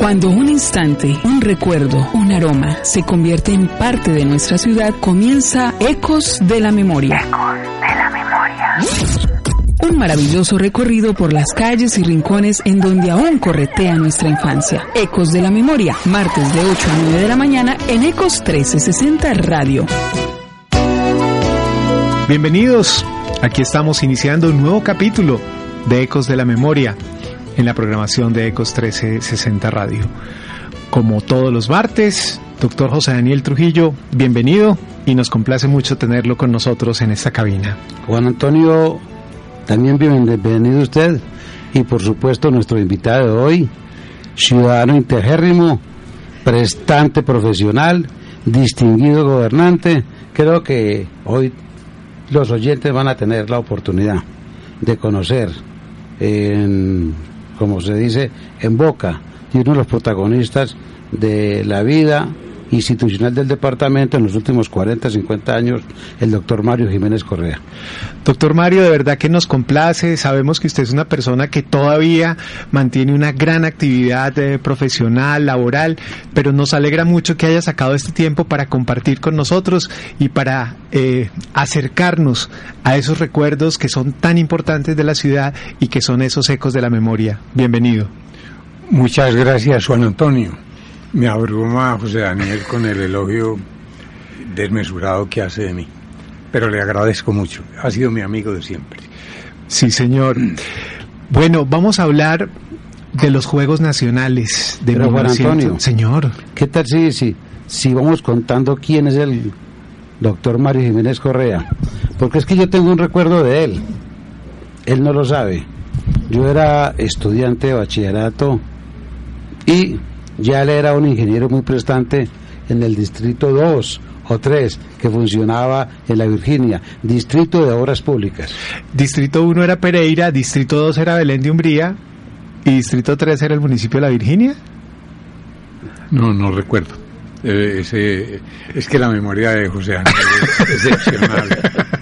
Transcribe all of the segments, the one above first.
Cuando un instante, un recuerdo, un aroma se convierte en parte de nuestra ciudad, comienza Ecos de la Memoria. de la Memoria. Un maravilloso recorrido por las calles y rincones en donde aún corretea nuestra infancia. Ecos de la Memoria, martes de 8 a 9 de la mañana en Ecos 1360 Radio. Bienvenidos, aquí estamos iniciando un nuevo capítulo de Ecos de la Memoria en la programación de Ecos 1360 Radio. Como todos los martes, doctor José Daniel Trujillo, bienvenido y nos complace mucho tenerlo con nosotros en esta cabina. Juan Antonio también bienvenido usted y por supuesto nuestro invitado de hoy, ciudadano integérrimo, prestante profesional, distinguido gobernante. Creo que hoy los oyentes van a tener la oportunidad de conocer, en, como se dice, en boca. De uno de los protagonistas de la vida institucional del departamento en los últimos 40, 50 años, el doctor Mario Jiménez Correa. Doctor Mario, de verdad que nos complace, sabemos que usted es una persona que todavía mantiene una gran actividad eh, profesional, laboral, pero nos alegra mucho que haya sacado este tiempo para compartir con nosotros y para eh, acercarnos a esos recuerdos que son tan importantes de la ciudad y que son esos ecos de la memoria. Bienvenido. Muchas gracias, Juan Antonio. Me abruma José Daniel con el elogio desmesurado que hace de mí, pero le agradezco mucho. Ha sido mi amigo de siempre. Sí, señor. Bueno, vamos a hablar de los Juegos Nacionales de Pero, Juan Antonio, Señor. ¿Qué tal si, si, si vamos contando quién es el doctor Mario Jiménez Correa? Porque es que yo tengo un recuerdo de él. Él no lo sabe. Yo era estudiante de bachillerato y ya él era un ingeniero muy prestante en el distrito 2 o 3 que funcionaba en la Virginia, distrito de obras públicas. Distrito 1 era Pereira, distrito 2 era Belén de Umbría y distrito 3 era el municipio de la Virginia. No, no recuerdo. Eh, ese, es que la memoria de José Ángel es excepcional.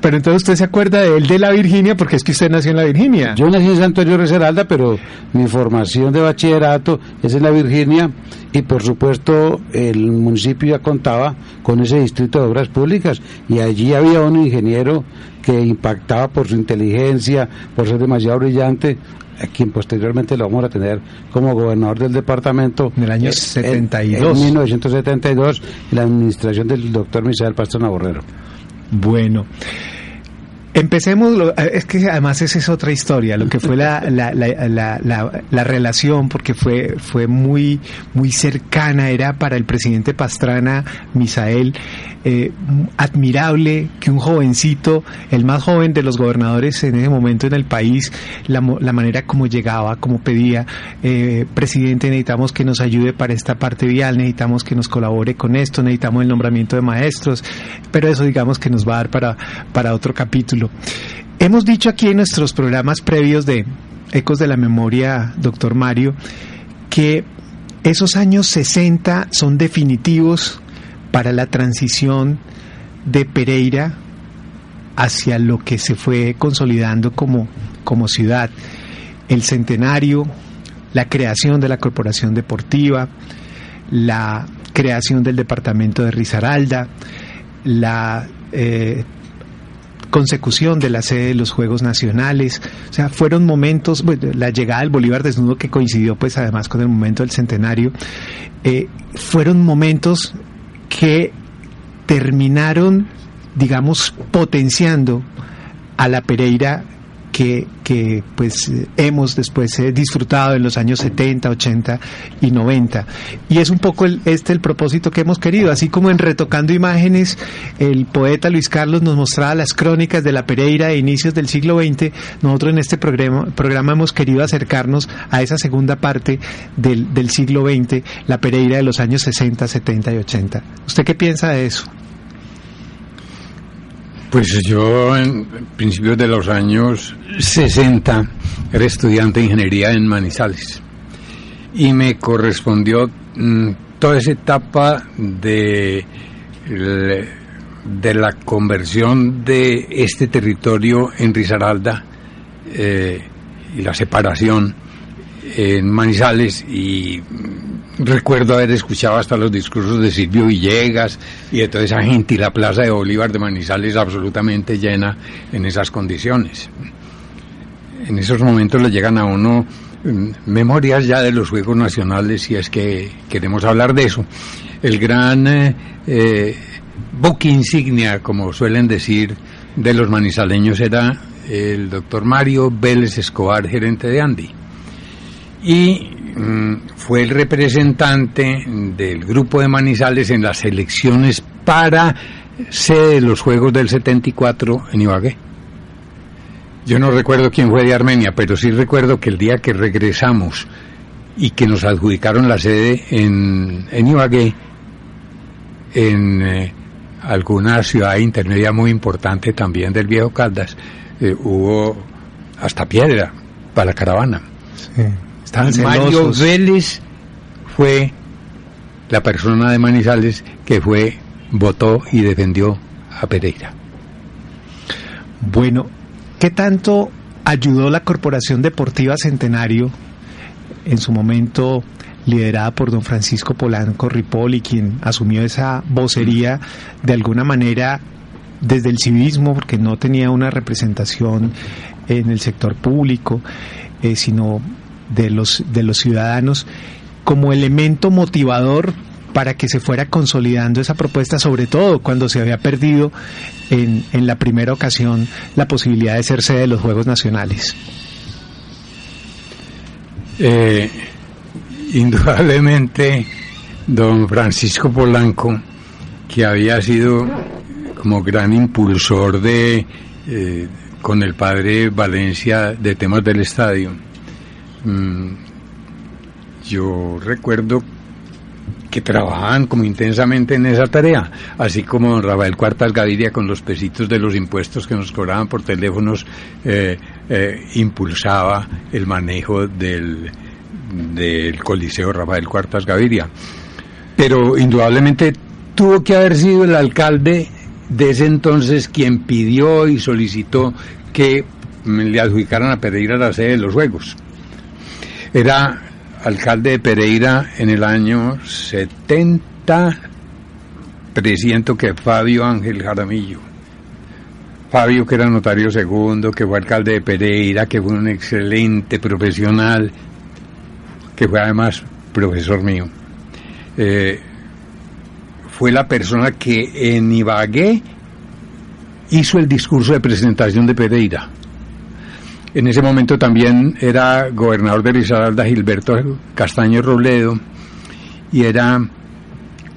Pero entonces usted se acuerda de él de la Virginia porque es que usted nació en la Virginia. Yo nací en Santo Antonio Reseralda, pero mi formación de bachillerato es en la Virginia y por supuesto el municipio ya contaba con ese distrito de obras públicas y allí había un ingeniero que impactaba por su inteligencia, por ser demasiado brillante, a quien posteriormente lo vamos a tener como gobernador del departamento. En el año eh, 72. En, 1972, en la administración del doctor Misael Pastrana Borrero. Bueno. Empecemos, es que además esa es otra historia, lo que fue la, la, la, la, relación, porque fue, fue muy, muy cercana, era para el presidente Pastrana, Misael, eh, admirable que un jovencito, el más joven de los gobernadores en ese momento en el país, la, la manera como llegaba, como pedía, eh, presidente, necesitamos que nos ayude para esta parte vial, necesitamos que nos colabore con esto, necesitamos el nombramiento de maestros, pero eso digamos que nos va a dar para, para otro capítulo. Hemos dicho aquí en nuestros programas previos de Ecos de la Memoria, doctor Mario, que esos años 60 son definitivos para la transición de Pereira hacia lo que se fue consolidando como, como ciudad. El centenario, la creación de la Corporación Deportiva, la creación del departamento de Risaralda, la eh, consecución de la sede de los Juegos Nacionales, o sea, fueron momentos, la llegada del Bolívar desnudo que coincidió pues además con el momento del centenario, eh, fueron momentos que terminaron, digamos, potenciando a la Pereira que, pues hemos después eh, disfrutado en los años 70, 80 y 90. Y es un poco el, este el propósito que hemos querido, así como en Retocando Imágenes, el poeta Luis Carlos nos mostraba las crónicas de la Pereira de inicios del siglo XX, nosotros en este programa, programa hemos querido acercarnos a esa segunda parte del, del siglo XX, la Pereira de los años 60, 70 y 80. ¿Usted qué piensa de eso? Pues yo en principios de los años 60 era estudiante de ingeniería en Manizales. Y me correspondió mm, toda esa etapa de, de la conversión de este territorio en Risaralda eh, y la separación en Manizales y recuerdo haber escuchado hasta los discursos de Silvio Villegas y de toda esa gente y la plaza de Bolívar de Manizales absolutamente llena en esas condiciones. En esos momentos le llegan a uno mm, memorias ya de los Juegos Nacionales si es que queremos hablar de eso. El gran eh, eh insignia, como suelen decir, de los manizaleños era el doctor Mario Vélez Escobar, gerente de Andy. Y fue el representante del grupo de Manizales en las elecciones para sede de los Juegos del 74 en Ibagué. Yo no recuerdo quién fue de Armenia, pero sí recuerdo que el día que regresamos y que nos adjudicaron la sede en, Ibagué, en eh, alguna ciudad intermedia muy importante también del viejo Caldas, eh, hubo hasta piedra para la caravana. Mario Vélez fue la persona de Manizales que fue, votó y defendió a Pereira. Bueno, ¿qué tanto ayudó la Corporación Deportiva Centenario en su momento liderada por don Francisco Polanco Ripoli, quien asumió esa vocería de alguna manera desde el civismo, porque no tenía una representación en el sector público, eh, sino de los, de los ciudadanos, como elemento motivador para que se fuera consolidando esa propuesta, sobre todo cuando se había perdido en, en la primera ocasión la posibilidad de ser sede de los Juegos Nacionales. Eh, indudablemente, don Francisco Polanco, que había sido como gran impulsor de eh, con el padre Valencia de temas del estadio. Mm, yo recuerdo que trabajaban como intensamente en esa tarea, así como don Rafael Cuartas Gaviria con los pesitos de los impuestos que nos cobraban por teléfonos eh, eh, impulsaba el manejo del, del Coliseo Rafael Cuartas Gaviria. Pero indudablemente tuvo que haber sido el alcalde de ese entonces quien pidió y solicitó que le adjudicaran a Pereira la sede de los Juegos. Era alcalde de Pereira en el año 70, presiento que Fabio Ángel Jaramillo. Fabio, que era notario segundo, que fue alcalde de Pereira, que fue un excelente profesional, que fue además profesor mío. Eh, fue la persona que en Ibagué hizo el discurso de presentación de Pereira. En ese momento también era gobernador de Risaralda Gilberto Castaño Robledo y era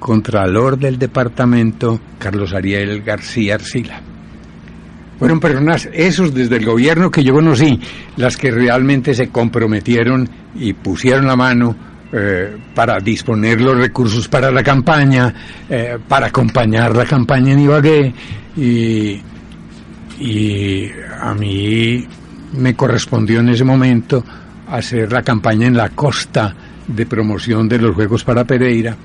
contralor del departamento Carlos Ariel García Arcila. Fueron personas, esos desde el gobierno que yo conocí, las que realmente se comprometieron y pusieron la mano eh, para disponer los recursos para la campaña, eh, para acompañar la campaña en Ibagué y, y a mí me correspondió en ese momento hacer la campaña en la costa de promoción de los Juegos para Pereira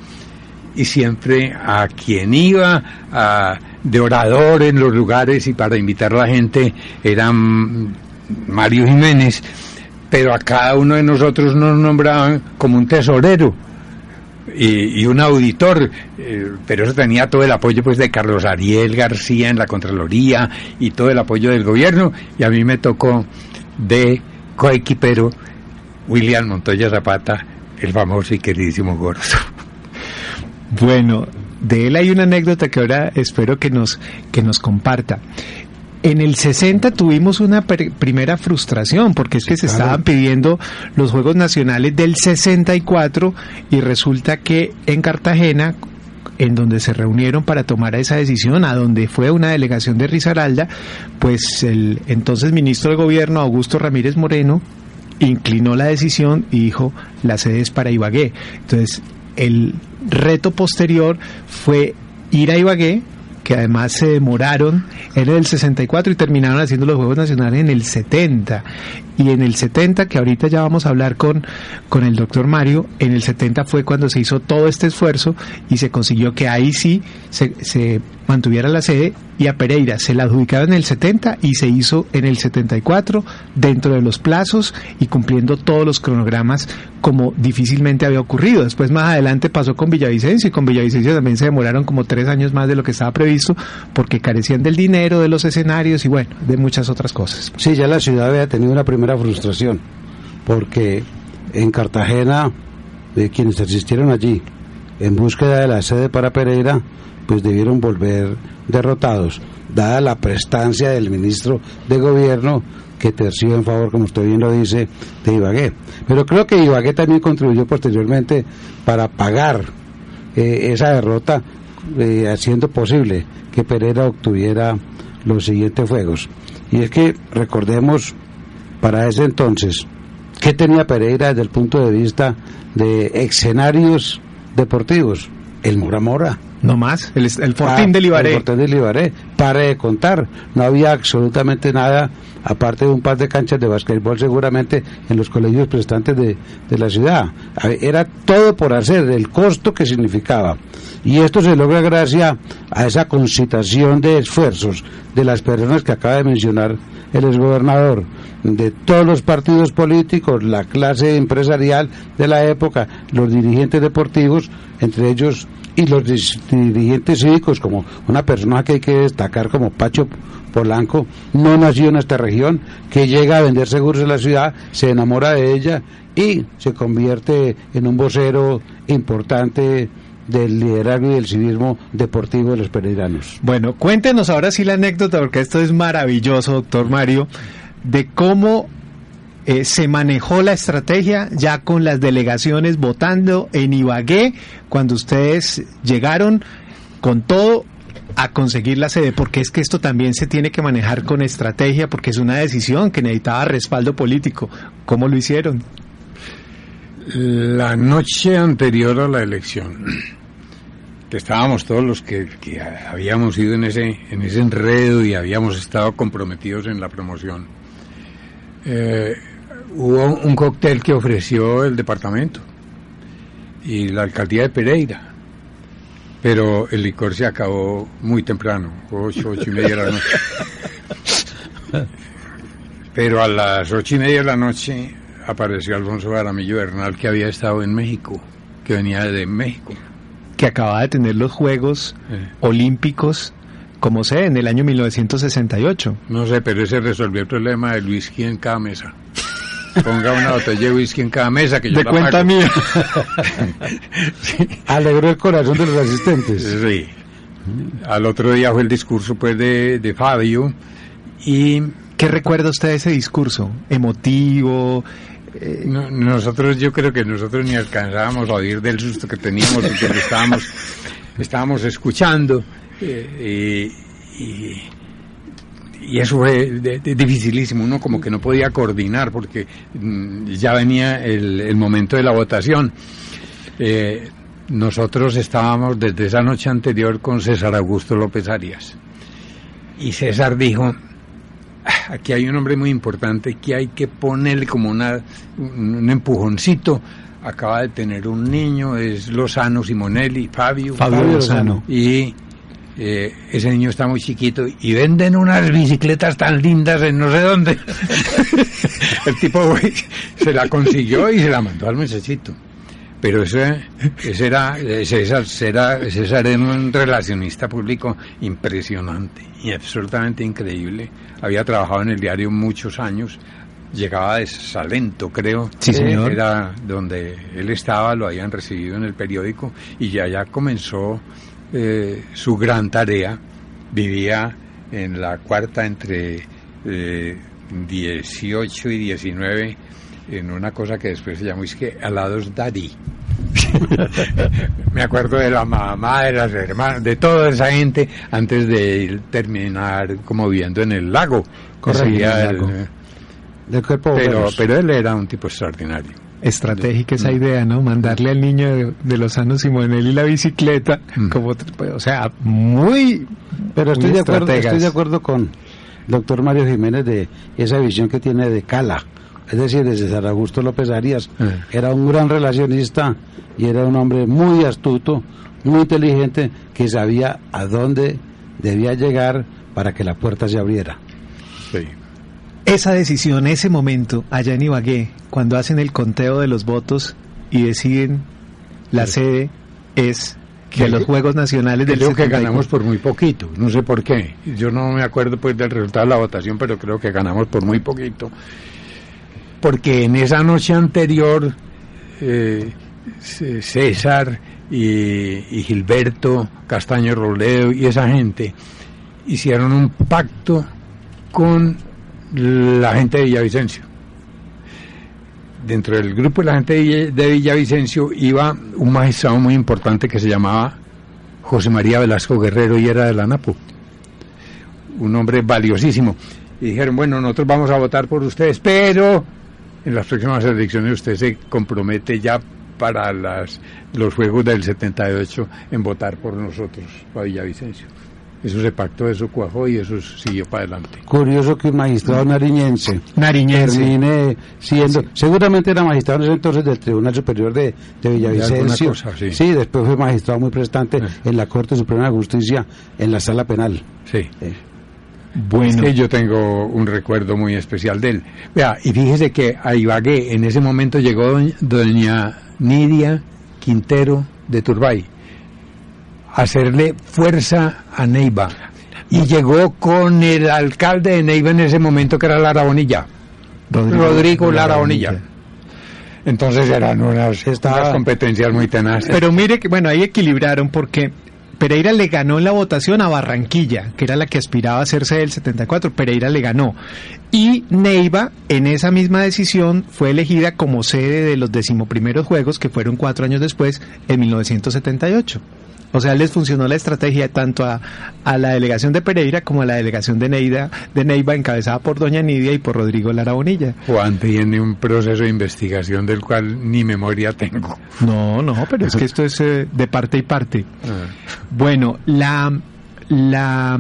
y siempre a quien iba a, de orador en los lugares y para invitar a la gente era Mario Jiménez pero a cada uno de nosotros nos nombraban como un tesorero y, un auditor, eh, pero eso tenía todo el apoyo pues de Carlos Ariel García en la Contraloría y todo el apoyo del gobierno y a mí me tocó de coequipero William Montoya Zapata, el famoso y queridísimo Gordo. Bueno, de él hay una anécdota que ahora espero que nos, que nos comparta. En el 60 tuvimos una primera frustración porque es que se estaban pidiendo los Juegos Nacionales del 64 y resulta que en Cartagena en donde se reunieron para tomar esa decisión, a donde fue una delegación de Risaralda, pues el entonces ministro de Gobierno, Augusto Ramírez Moreno, inclinó la decisión y dijo, la sede es para Ibagué. Entonces, el reto posterior fue ir a Ibagué, que además se demoraron en el 64 y terminaron haciendo los Juegos Nacionales en el 70. Y en el 70, que ahorita ya vamos a hablar con, con el doctor Mario, en el 70 fue cuando se hizo todo este esfuerzo y se consiguió que ahí sí se, se mantuviera la sede y a Pereira se la adjudicaron en el 70 y se hizo en el 74 dentro de los plazos y cumpliendo todos los cronogramas como difícilmente había ocurrido. Después más adelante pasó con Villavicencio y con Villavicencio también se demoraron como tres años más de lo que estaba previsto porque carecían del dinero, de los escenarios y bueno, de muchas otras cosas. Sí, ya la ciudad había tenido una primera frustración porque en Cartagena, de quienes asistieron allí en búsqueda de la sede para Pereira, pues debieron volver derrotados, dada la prestancia del ministro de gobierno que terció en favor, como usted bien lo dice, de Ibagué. Pero creo que Ibagué también contribuyó posteriormente para pagar eh, esa derrota, eh, haciendo posible que Pereira obtuviera los siguientes fuegos. Y es que recordemos, para ese entonces, ¿qué tenía Pereira desde el punto de vista de escenarios deportivos? El Mora Mora no más, el, el Fortín de Libaré. El Fortín de Libaré, pare de contar. No había absolutamente nada, aparte de un par de canchas de basquetbol seguramente en los colegios prestantes de, de la ciudad. Era todo por hacer, el costo que significaba. Y esto se logra gracias a esa concitación de esfuerzos de las personas que acaba de mencionar el exgobernador, de todos los partidos políticos, la clase empresarial de la época, los dirigentes deportivos, entre ellos y los dirigentes cívicos, como una persona que hay que destacar como Pacho Polanco, no nació en esta región, que llega a vender seguros en la ciudad, se enamora de ella y se convierte en un vocero importante del liderazgo y del civismo deportivo de los pereiranos. Bueno, cuéntenos ahora sí la anécdota, porque esto es maravilloso, doctor Mario, de cómo eh, se manejó la estrategia ya con las delegaciones votando en Ibagué cuando ustedes llegaron con todo a conseguir la sede, porque es que esto también se tiene que manejar con estrategia, porque es una decisión que necesitaba respaldo político. ¿Cómo lo hicieron? La noche anterior a la elección, que estábamos todos los que, habíamos ido en ese, en ese enredo y habíamos estado comprometidos en la promoción, eh, hubo un cóctel que ofreció el departamento y la alcaldía de Pereira, pero el licor se acabó muy temprano, ocho, ocho y media de la noche. Pero a las ocho y media de la noche apareció Alfonso Baramillo Bernal que había estado en México, que venía de México. Que acababa de tener los Juegos Olímpicos como sé, en el año 1968. No sé, pero ese resolvió el problema de Luis en cada mesa. Ponga una botella de whisky en cada mesa que yo de la cuenta mía. Alegró el corazón de los asistentes. Sí. Al otro día fue el discurso pues de, de Fabio y... ¿Qué recuerda usted de ese discurso? ¿Emotivo? Eh, nosotros, yo creo que nosotros ni alcanzábamos a oír del susto que teníamos porque lo estábamos, estábamos escuchando. Eh, y eso fue dificilísimo, uno como que no podía coordinar porque mm, ya venía el, momento de la votación. Eh, nosotros estábamos desde esa noche anterior con César Augusto López Arias. Y César dijo, aquí hay un hombre muy importante que hay que ponerle como una, un empujoncito acaba de tener un niño, es Lozano Simonelli, Fabio. Fabio, Lozano. Y eh, ese niño está muy chiquito y venden unas bicicletas tan lindas en no sé dónde. el tipo se la consiguió y se la mandó al muchachito. Pero ese, ese era, César, César era un relacionista público impresionante y absolutamente increíble. Había trabajado en el diario muchos años, llegaba de Salento, creo. Sí, señor. Era donde él estaba, lo habían recibido en el periódico y ya ya comenzó eh, su gran tarea. Vivía en la cuarta entre eh, 18 y 19 en una cosa que después se llamó es que alados daddy. Me acuerdo de la mamá, de las hermanas, de toda esa gente antes de terminar como viviendo en el lago. Correcto. pero, pero él era un tipo extraordinario estratégica esa idea, ¿no? Mandarle al niño de, de Lozano Simonelli la bicicleta, mm. como, o sea, muy... Pero estoy, de acuerdo, estoy de acuerdo con doctor Mario Jiménez de esa visión que tiene de Cala, es decir, de César Augusto López Arias. Era un gran relacionista y era un hombre muy astuto, muy inteligente, que sabía a dónde debía llegar para que la puerta se abriera. Esa decisión, ese momento, allá en Ibagué, cuando hacen el conteo de los votos y deciden la sede es de los Juegos Nacionales del Creo que ganamos por muy poquito, no sé por qué. Yo no me acuerdo pues del resultado de la votación, pero creo que ganamos por muy poquito. Porque en esa noche anterior eh, César y, Gilberto Castaño Robledo y esa gente hicieron un pacto con la gente de Villavicencio. Dentro del grupo de la gente de Villavicencio iba un magistrado muy importante que se llamaba José María Velasco Guerrero y era de la NAPO. Un hombre valiosísimo. Y dijeron, bueno, nosotros vamos a votar por ustedes, pero en las próximas elecciones usted se compromete ya para las, los Juegos del 78 en votar por nosotros, para Villavicencio. Eso se pactó, eso cuajó y eso siguió para adelante. Curioso que un magistrado nariñense, nariñense. termine siendo, seguramente era magistrado en ese entonces del Tribunal Superior de, Villavicencio. sí. después fue magistrado muy prestante en la Corte Suprema de Justicia, en la Sala Penal. Sí. Eh. Bueno. Es que yo tengo un recuerdo muy especial de él. Vea, y fíjese que a Ibagué en ese momento llegó doña Nidia Quintero de Turbay a hacerle fuerza a Neiva. Y llegó con el alcalde de Neiva en ese momento que era Lara Bonilla. Rodrigo, Lara Bonilla. Entonces eran unas, unas competencias muy tenaces. Pero mire que, bueno, ahí equilibraron porque Pereira le ganó en la votación a Barranquilla, que era la que aspiraba a hacerse del 74. Pereira le ganó. Y Neiva, en esa misma decisión, fue elegida como sede de los decimoprimeros Juegos, que fueron cuatro años después, en 1978. O sea, les funcionó la estrategia tanto a, la delegación de Pereira como a la delegación de, Neida, de Neiva, encabezada por doña Nidia y por Rodrigo Lara Bonilla. Juan tiene un proceso de investigación del cual ni memoria tengo. No, no, pero es que esto es eh, de parte y parte. Ah. Bueno, la, la,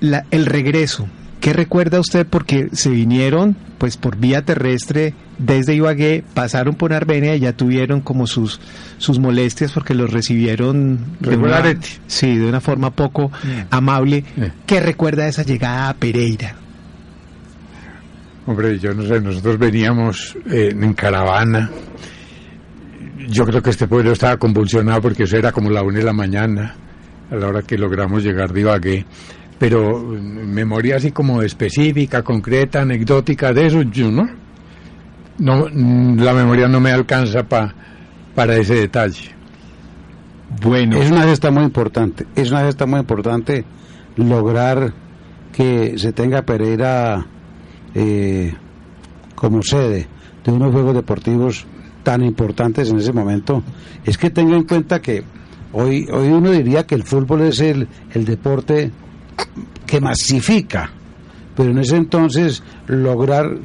la, el regreso ¿Qué recuerda usted? Porque se vinieron pues por vía terrestre desde Ibagué, pasaron por Armenia y ya tuvieron como sus, sus molestias porque los recibieron de una, sí, de una forma poco amable. ¿Qué recuerda esa llegada a Pereira? Hombre, yo no sé, nosotros veníamos eh, en caravana. Yo creo que este pueblo estaba convulsionado porque eso era como la una de la mañana, a la hora que logramos llegar de Ibagué pero memoria así como específica, concreta, anecdótica de eso, yo no. No la memoria no me alcanza pa, para ese detalle. Bueno. Es una gesta muy importante, es una gesta muy importante lograr que se tenga Pereira eh, como sede de unos Juegos Deportivos tan importantes en ese momento. Es que tenga en cuenta que hoy, hoy uno diría que el fútbol es el, el deporte que masifica, pero en ese entonces lograr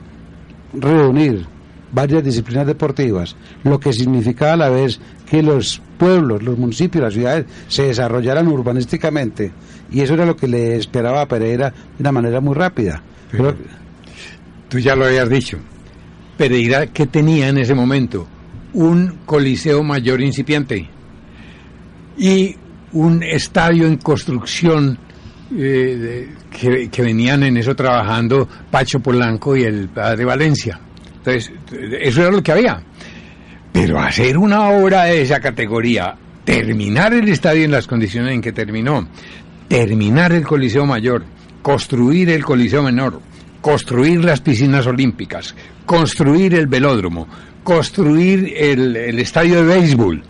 reunir varias disciplinas deportivas, lo que significaba a la vez que los pueblos, los municipios, las ciudades se desarrollaran urbanísticamente, y eso era lo que le esperaba a Pereira de una manera muy rápida. tú ya lo habías dicho. Pereira, ¿qué tenía en ese momento? Un coliseo mayor incipiente y un estadio en construcción eh, que, venían en eso trabajando Pacho Polanco y el padre Valencia. Entonces, eso era lo que había. Pero hacer una obra de esa categoría, terminar el estadio en las condiciones en que terminó, terminar el Coliseo Mayor, construir el Coliseo Menor, construir las piscinas olímpicas, construir el velódromo, construir el, estadio de béisbol.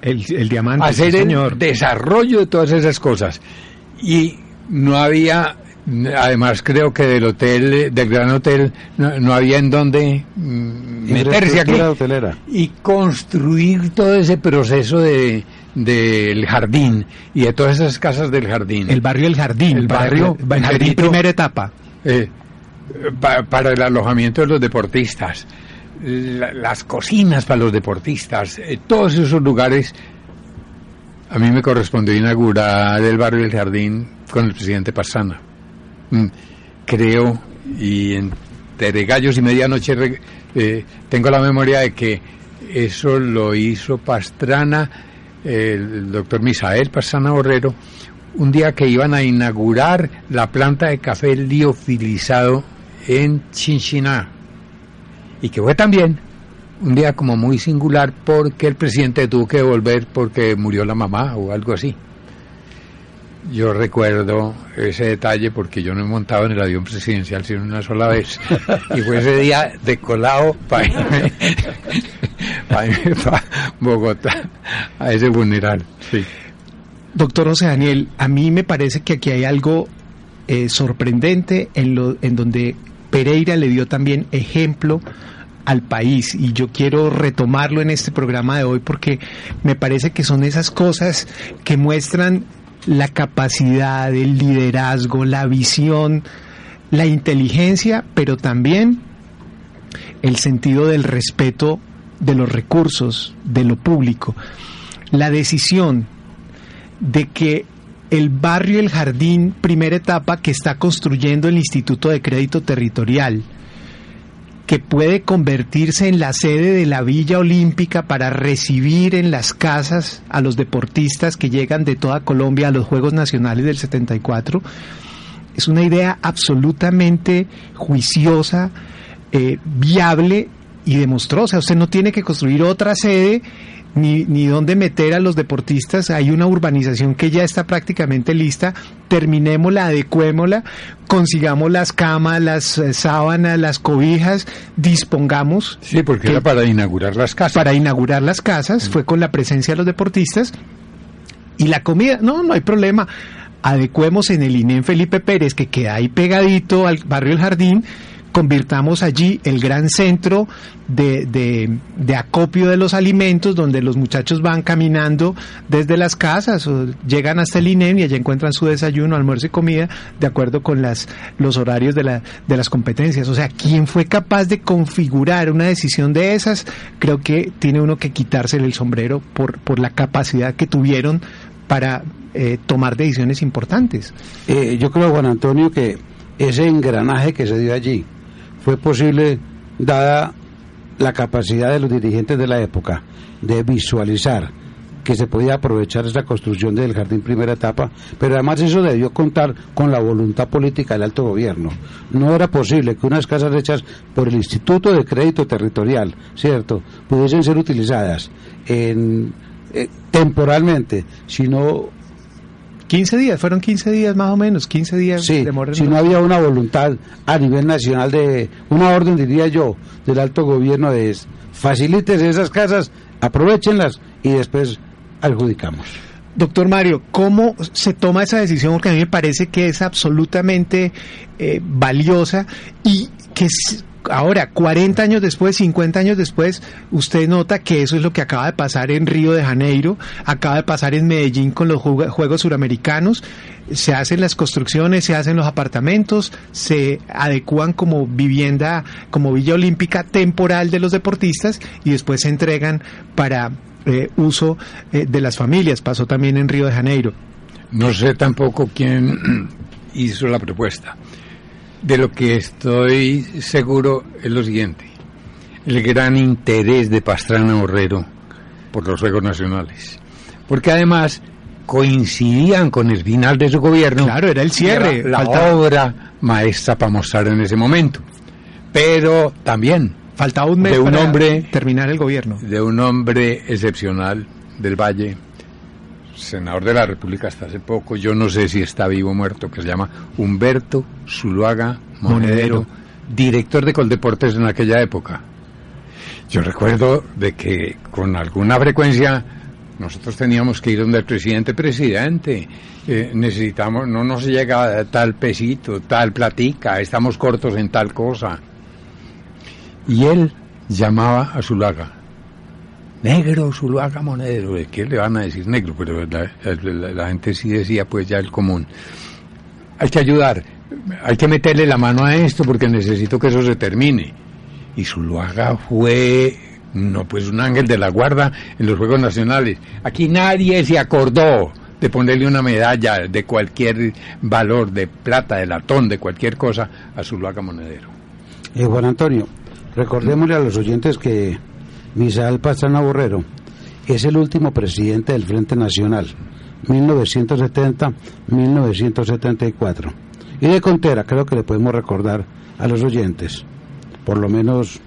El, diamante. Hacer el desarrollo de todas esas cosas. Y no había además creo que del hotel del gran hotel no, había en dónde mm, meterse aquí y construir todo ese proceso de del jardín y de todas esas casas del jardín. El barrio el jardín el barrio, el jardín primera etapa. Eh, para el alojamiento de los deportistas. Las cocinas para los deportistas. Eh, todos esos lugares. A mí me correspondió inaugurar el barrio del jardín con el presidente Pastrana. Mm, creo y entre gallos y medianoche eh, tengo la memoria de que eso lo hizo Pastrana, el doctor Misael Pastrana Borrero, un día que iban a inaugurar la planta de café liofilizado en Chinchiná. Y que fue también un día como muy singular porque el presidente tuvo que volver porque murió la mamá o algo así. Yo recuerdo ese detalle porque yo no he montado en el avión presidencial sino una sola vez. Y fue ese día de colado para irme, para Bogotá a ese funeral. Doctor José Daniel, a mí me parece que aquí hay algo eh, sorprendente en, lo, en donde Pereira le dio también ejemplo al país y yo quiero retomarlo en este programa de hoy porque me parece que son esas cosas que muestran la capacidad, el liderazgo, la visión, la inteligencia, pero también el sentido del respeto de los recursos, de lo público. La decisión de que el barrio El Jardín, primera etapa que está construyendo el Instituto de Crédito Territorial, que puede convertirse en la sede de la Villa Olímpica para recibir en las casas a los deportistas que llegan de toda Colombia a los Juegos Nacionales del 74. Es una idea absolutamente juiciosa, eh, viable y sea, usted no tiene que construir otra sede ni, ni dónde meter a los deportistas. Hay una urbanización que ya está prácticamente lista. Terminémosla, adecuémosla, consigamos las camas, las eh, sábanas, las cobijas, dispongamos. Sí, porque era para inaugurar las casas. Para inaugurar las casas, mm. fue con la presencia de los deportistas. Y la comida, no, no hay problema. Adecuemos en el INEM Felipe Pérez, que queda ahí pegadito al barrio El Jardín, convirtamos allí el gran centro de, de, acopio de los alimentos, donde los muchachos van caminando desde las casas o llegan hasta el INEM y allí encuentran su desayuno, almuerzo y comida de acuerdo con las, los horarios de, la, de las competencias. O sea, quien fue capaz de configurar una decisión de esas, creo que tiene uno que quitársele el sombrero por, por la capacidad que tuvieron para eh, tomar decisiones importantes. Eh, yo creo, Juan Antonio, que ese engranaje que se dio allí, fue posible dada la capacidad de los dirigentes de la época de visualizar que se podía aprovechar esa construcción del jardín primera etapa, pero además eso debió contar con la voluntad política del alto gobierno. No era posible que unas casas hechas por el Instituto de Crédito Territorial, ¿cierto?, pudiesen ser utilizadas en, eh, temporalmente, sino 15 días, fueron 15 días más o menos, 15 días sí, Si no había una voluntad a nivel nacional de, una orden diría yo, del alto gobierno de facilites esas casas, aprovechenlas y después adjudicamos. Doctor Mario, ¿cómo se toma esa decisión? Porque a mí me parece que es absolutamente eh, valiosa y que ahora, 40 años después, 50 años después, usted nota que eso es lo que acaba de pasar en Río de Janeiro, acaba de pasar en Medellín con los Juegos Suramericanos, se hacen las construcciones, se hacen los apartamentos, se adecúan como vivienda, como Villa Olímpica temporal de los deportistas y después se entregan para eh, uso eh, de las familias. Pasó también en Río de Janeiro. No sé tampoco quién hizo la propuesta de lo que estoy seguro es lo siguiente. El gran interés de Pastrana Borrero por los Juegos Nacionales. Porque además coincidían con el final de su gobierno. Claro, era el cierre. la obra maestra para mostrar en ese momento. Pero también... Faltaba un mes de un hombre, terminar el gobierno. De un hombre excepcional del Valle, senador de la República hasta hace poco, yo no sé si está vivo o muerto, que se llama Humberto Zuluaga Monedero, director de Coldeportes en aquella época. Yo recuerdo de que con alguna frecuencia nosotros teníamos que ir donde el presidente, presidente, eh, necesitamos, no nos llega tal pesito, tal platica, estamos cortos en tal cosa. Y él llamaba a Zuluaga negro, Zuluaga Monedero, ¿de qué le van a decir negro? Pero la, gente sí decía pues ya el común. Hay que ayudar, hay que meterle la mano a esto porque necesito que eso se termine. Y Zuluaga fue, no pues un ángel de la guarda en los Juegos Nacionales. Aquí nadie se acordó de ponerle una medalla de cualquier valor, de plata, de latón, de cualquier cosa, a Zuluaga Monedero. Eh, Juan Antonio, recordémosle a los oyentes que Misael Pastrana Borrero es el último presidente del Frente Nacional, 1970-1974. Y de Contera, creo que le podemos recordar a los oyentes, por lo menos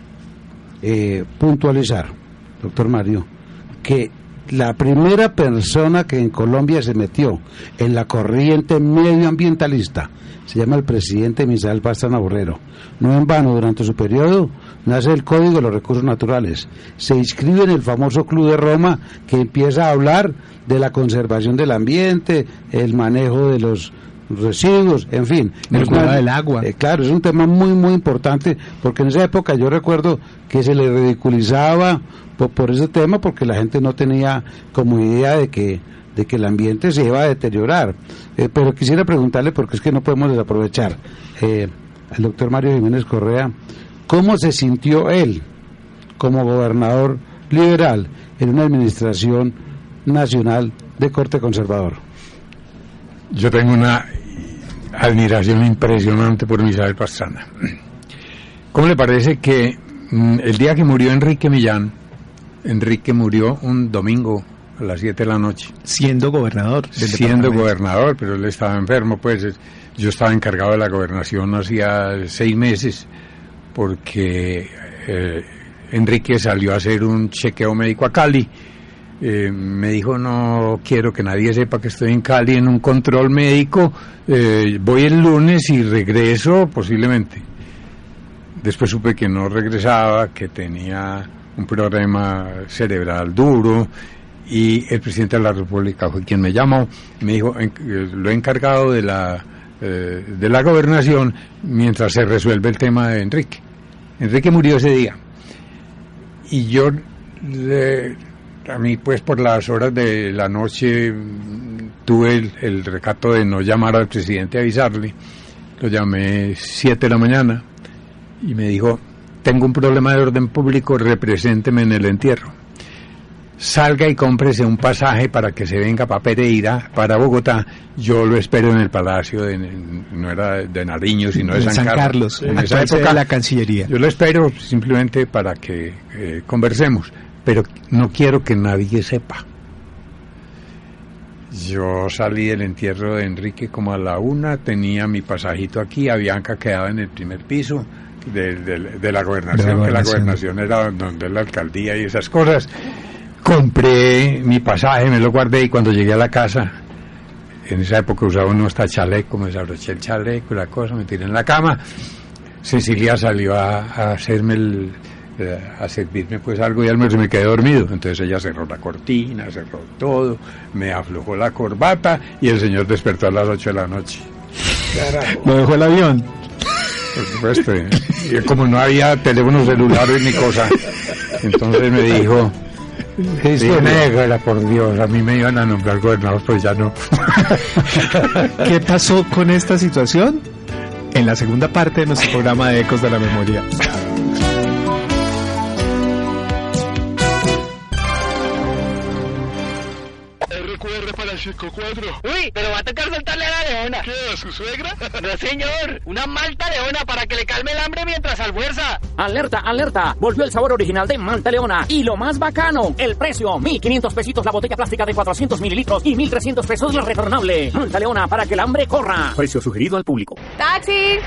eh, puntualizar, doctor Mario, que la primera persona que en Colombia se metió en la corriente medioambientalista se llama el presidente Misael Pastrana Borrero. No en vano, durante su periodo nace el Código de los Recursos Naturales. Se inscribe en el famoso Club de Roma que empieza a hablar de la conservación del ambiente, el manejo de los residuos, en fin. El cuidado del agua. Eh, claro, es un tema muy, muy importante porque en esa época yo recuerdo que se le ridiculizaba por, por ese tema porque la gente no tenía como idea de que de que el ambiente se iba a deteriorar. Eh, pero quisiera preguntarle, porque es que no podemos desaprovechar, eh, al doctor Mario Jiménez Correa, ¿cómo se sintió él como gobernador liberal en una administración nacional de corte conservador? Yo tengo una admiración impresionante por Misael Pastrana. ¿Cómo le parece que mm, el día que murió Enrique Millán, Enrique murió un domingo a las 7 de la noche. Siendo gobernador. Siendo gobernador, pero él estaba enfermo, pues yo estaba encargado de la gobernación hacía seis meses, porque eh, Enrique salió a hacer un chequeo médico a Cali. Eh, me dijo, no quiero que nadie sepa que estoy en Cali en un control médico, eh, voy el lunes y regreso posiblemente. Después supe que no regresaba, que tenía un problema cerebral duro y el presidente de la República fue quien me llamó me dijo, lo he encargado de la, eh, de la gobernación mientras se resuelve el tema de Enrique. Enrique murió ese día. Y yo, a mí pues por las horas de la noche tuve el, el recato de no llamar al presidente a avisarle. Lo llamé 7 de la mañana y me dijo, tengo un problema de orden público, represénteme en el entierro salga y cómprese un pasaje para que se venga para Pereira, para Bogotá. Yo lo espero en el Palacio, de, no era de Nariño, sino de San, Carlos. En esa época la Cancillería. Yo lo espero simplemente para que eh, conversemos, pero no quiero que nadie sepa. Yo salí del entierro de Enrique como a la una, tenía mi pasajito aquí, a Bianca quedaba en el primer piso de, la gobernación, que la gobernación era donde la alcaldía y esas cosas compré mi pasaje, me lo guardé y cuando llegué a la casa, en esa época usaba uno hasta chaleco, me desabroché el chaleco y la cosa, me tiré en la cama. Cecilia salió a, hacerme el, a servirme pues algo y al menos me quedé dormido. Entonces ella cerró la cortina, cerró todo, me aflojó la corbata y el señor despertó a las 8 de la noche. ¿Lo dejó el avión? Por supuesto. Y como no había teléfonos celulares ni cosa, entonces me dijo, Sí, negra, por Dios, a mí me iban a nombrar gobernador, pues ya no. ¿Qué pasó con esta situación? En la segunda parte de nuestro programa de Ecos de la Memoria. Uy, pero va a tocar soltarle a la leona. ¿Qué? ¿A su suegra? No, señor. Una malta leona para que le calme el hambre mientras almuerza. Alerta, alerta. Volvió el sabor original de Malta Leona. Y lo más bacano, el precio. 1.500 pesitos la botella plástica de 400 mililitros y 1.300 pesos la retornable. Malta Leona para que el hambre corra. Precio sugerido al público. ¡Taxi!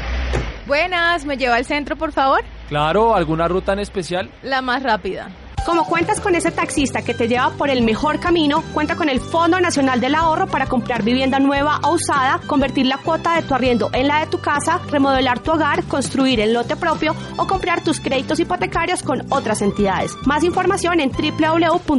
Buenas, ¿me lleva al centro, por favor? Claro, ¿alguna ruta en especial? La más rápida. Como cuentas con ese taxista que te lleva por el mejor camino, cuenta con el Fondo Nacional del Ahorro para comprar vivienda nueva o usada, convertir la cuota de tu arriendo en la de tu casa, remodelar tu hogar, construir el lote propio o comprar tus créditos hipotecarios con otras entidades. Más información en www.fna.gov.co.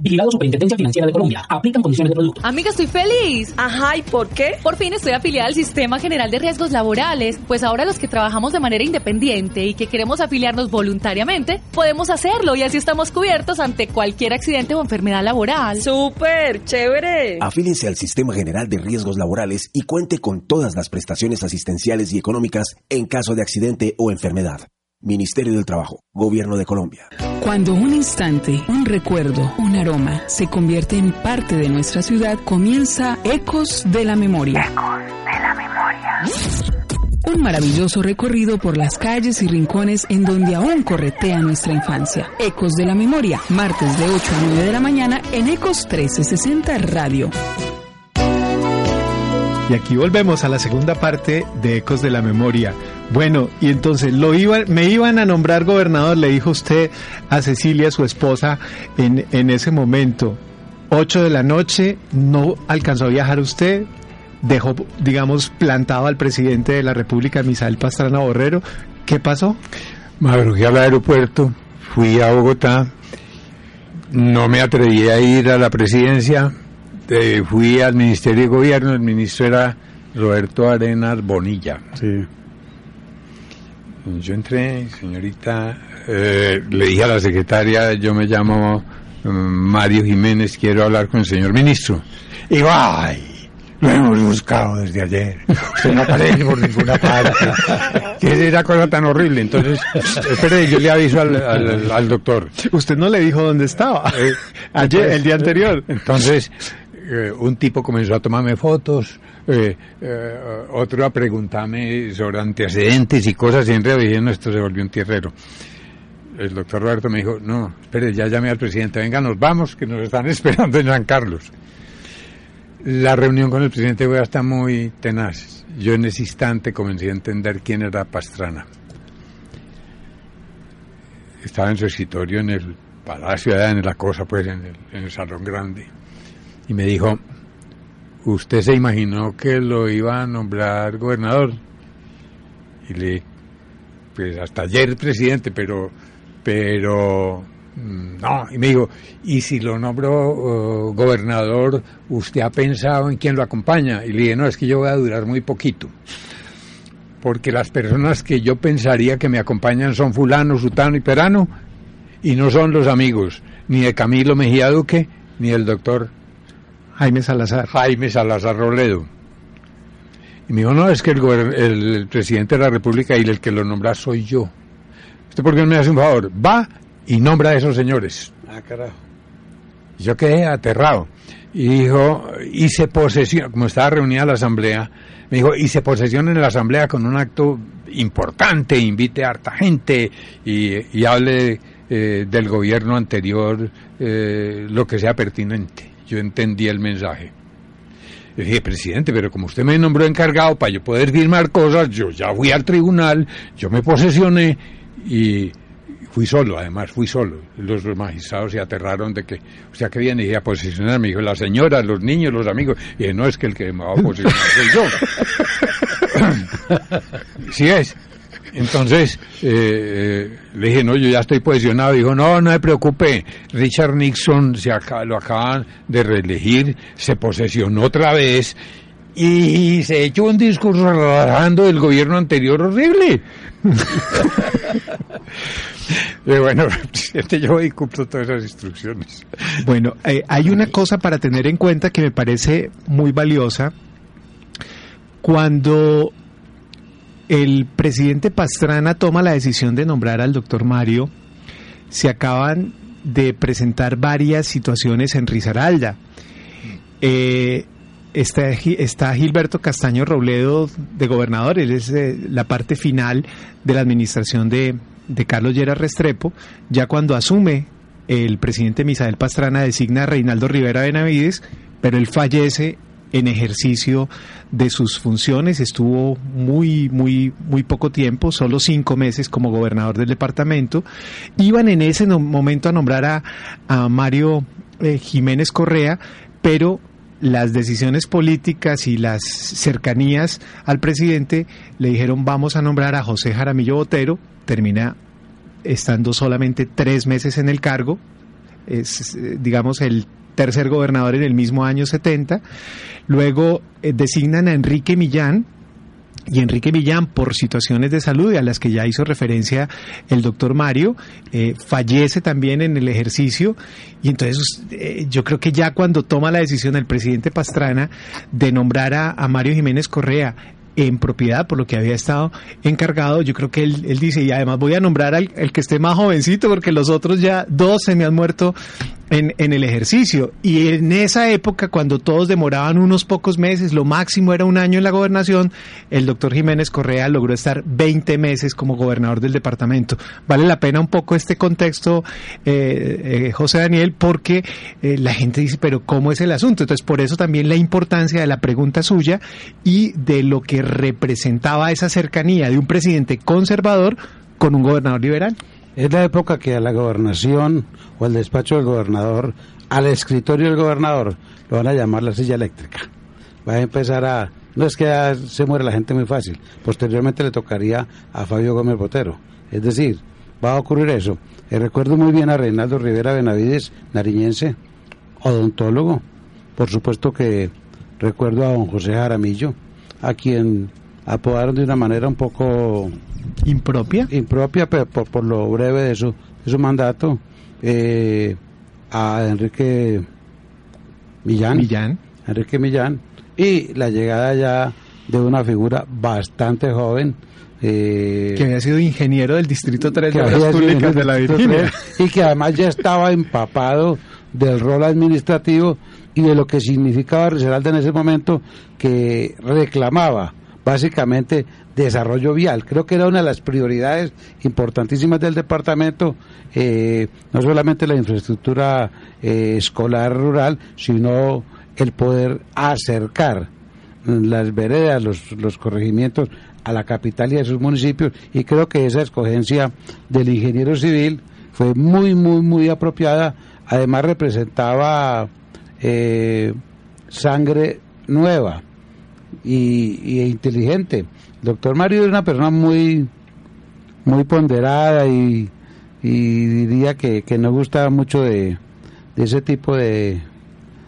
Vigilado Superintendencia Financiera de Colombia. Aplican condiciones de producto. Amiga, estoy feliz. Ajá, ¿y por qué? Por fin estoy afiliada al Sistema General de Riesgos Laborales, pues ahora los que trabajamos de manera independiente y que queremos afiliarnos voluntariamente, podemos hacerlo y así estamos cubiertos ante cualquier accidente o enfermedad laboral. ¡Súper! ¡Chévere! Afíliense al Sistema General de Riesgos Laborales y cuente con todas las prestaciones asistenciales y económicas en caso de accidente o enfermedad. Ministerio del Trabajo, Gobierno de Colombia. Cuando un instante, un recuerdo, un aroma se convierte en parte de nuestra ciudad, comienza Ecos de la Memoria. Ecos de la Memoria. Un maravilloso recorrido por las calles y rincones en donde aún corretea nuestra infancia. Ecos de la Memoria, martes de 8 a 9 de la mañana en Ecos 1360 Radio. Y aquí volvemos a la segunda parte de Ecos de la Memoria. Bueno, y entonces lo iban, me iban a nombrar gobernador, le dijo usted a Cecilia, su esposa, en, en ese momento. 8 de la noche, no alcanzó a viajar usted, dejó, digamos, plantado al presidente de la República, Misael Pastrana Borrero. ¿Qué pasó? Madrugué al aeropuerto, fui a Bogotá, no me atreví a ir a la presidencia, eh, fui al Ministerio de Gobierno, el ministro era Roberto Arenas Bonilla. Sí. Yo entré, señorita, eh, le dije a la secretaria, yo me llamo mm, Mario Jiménez, quiero hablar con el señor ministro. Y digo, ay, lo hemos buscado desde ayer. Usted no aparece por ninguna parte. ¿Qué es esa cosa tan horrible? Entonces, espere, yo le aviso al, al, doctor. Usted no le dijo dónde estaba. Eh, ayer, el día anterior. Entonces, eh, un tipo comenzó a tomarme fotos, eh, otro a preguntarme sobre antecedentes y cosas, y en realidad esto se volvió un tierrero. El doctor Roberto me dijo, no, espere, ya llamé al presidente, venga, nos vamos, que nos están esperando en San Carlos. La reunión con el presidente Guevara está muy tenaz. Yo en ese instante comencé a entender quién era Pastrana. Estaba en su escritorio en el palacio, en la cosa, pues, en el salón grande. Y me dijo, ¿usted se imaginó que lo iba a nombrar gobernador? Y le pues hasta ayer presidente, pero, pero Mm, no, y me dijo, ¿y si lo nombro uh, gobernador, usted ha pensado en quién lo acompaña? Y le dije, no, es que yo voy a durar muy poquito. Porque las personas que yo pensaría que me acompañan son fulano, sutano y perano, y no son los amigos, ni de Camilo Mejía Duque, ni del doctor Jaime Salazar. Jaime Salazar Robledo. Y me dijo, no, es que el, el, presidente de la República y el que lo nombra soy yo. ¿Usted por qué no me hace un favor? Va y nombra a esos señores. Ah, carajo. Yo quedé aterrado. Y dijo, hice posesión, como estaba reunida la asamblea, me dijo, hice posesión en la asamblea con un acto importante, invite a harta gente y, hable eh, del gobierno anterior, eh, lo que sea pertinente. Yo entendí el mensaje. Le dije, presidente, pero como usted me nombró encargado para yo poder firmar cosas, yo ya fui al tribunal, yo me posesioné y, Fui solo, además, fui solo. Los, magistrados se aterraron de que, o sea, que viene y a posicionar, me dijo, la señora, los niños, los amigos. Y no es que el que me va a posicionar soy yo. sí es. Entonces, eh, eh, le dije, no, yo ya estoy posicionado. Dijo, no, no se preocupe. Richard Nixon se lo acaban de reelegir, se posesionó otra vez y se echó un discurso relajando del gobierno anterior horrible. bueno, presidente, yo cumplo todas esas instrucciones. Bueno, eh, hay una cosa para tener en cuenta que me parece muy valiosa. Cuando el presidente Pastrana toma la decisión de nombrar al doctor Mario, se acaban de presentar varias situaciones en Risaralda. Eh, está, Gilberto Castaño Robledo de gobernador, él es eh, la parte final de la administración de, Carlos Llera Restrepo, ya cuando asume el presidente Misael Pastrana designa a Reinaldo Rivera Benavides, pero él fallece en ejercicio de sus funciones, estuvo muy, muy, muy poco tiempo, solo cinco meses como gobernador del departamento. Iban en ese momento a nombrar a, Mario eh, Jiménez Correa, pero las decisiones políticas y las cercanías al presidente le dijeron vamos a nombrar a José Jaramillo Botero, termina estando solamente tres meses en el cargo, es digamos el tercer gobernador en el mismo año 70, luego eh, designan a Enrique Millán, y Enrique Millán, por situaciones de salud a las que ya hizo referencia el doctor Mario, eh, fallece también en el ejercicio y entonces eh, yo creo que ya cuando toma la decisión el presidente Pastrana de nombrar a, Mario Jiménez Correa en propiedad, por lo que había estado encargado. Yo creo que él, dice, y además voy a nombrar al el que esté más jovencito, porque los otros ya dos se me han muerto en, en, el ejercicio. Y en esa época, cuando todos demoraban unos pocos meses, lo máximo era un año en la gobernación, el doctor Jiménez Correa logró estar 20 meses como gobernador del departamento. Vale la pena un poco este contexto, eh, eh, José Daniel, porque eh, la gente dice, pero ¿cómo es el asunto? Entonces, por eso también la importancia de la pregunta suya y de lo que representaba esa cercanía de un presidente conservador con un gobernador liberal. Es la época que a la gobernación o al despacho del gobernador, al escritorio del gobernador, lo van a llamar la silla eléctrica. Va a empezar a... No es que se muere la gente muy fácil. Posteriormente le tocaría a Fabio Gómez Botero. Es decir, va a ocurrir eso. Eh, recuerdo muy bien a Reinaldo Rivera Benavides, nariñense, odontólogo. Por supuesto que recuerdo a don José Jaramillo, a quien apodaron de una manera un poco impropia impropia pero por, lo breve de su, de su mandato eh, a Enrique Millán. Millán. Enrique Millán. Y la llegada ya de una figura bastante joven eh, que había sido ingeniero del Distrito 3 de las Públicas de la Virginia. y que además ya estaba empapado del rol administrativo y de lo que significaba Risaralda en ese momento que reclamaba básicamente desarrollo vial. Creo que era una de las prioridades importantísimas del departamento, eh, no solamente la infraestructura eh, escolar rural, sino el poder acercar las veredas, los, los corregimientos a la capital y a sus municipios y creo que esa escogencia del ingeniero civil fue muy, muy, muy apropiada. Además representaba eh, sangre nueva y, inteligente. doctor Mario es una persona muy, muy ponderada y, diría que, que no gusta mucho de, ese tipo de,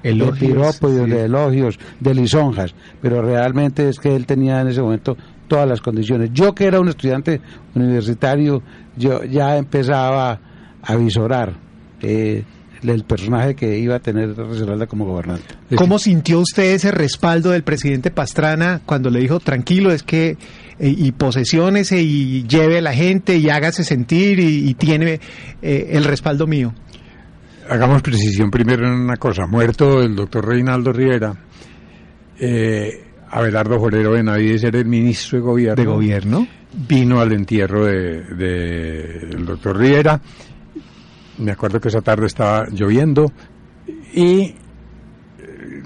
elogios, de de elogios, de lisonjas, pero realmente es que él tenía en ese momento todas las condiciones. Yo que era un estudiante universitario, yo ya empezaba a visorar eh, el personaje que iba a tener Risaralda como gobernante. ¿Cómo sintió usted ese respaldo del presidente Pastrana cuando le dijo, tranquilo, es que eh, y posesiones y lleve a la gente y hágase sentir y, tiene eh, el respaldo mío? Hagamos precisión primero en una cosa. Muerto el doctor Reinaldo Rivera, eh, Abelardo Forero Benavides era el ministro de gobierno. De gobierno. Vino al entierro del de, doctor Rivera me acuerdo que esa tarde estaba lloviendo y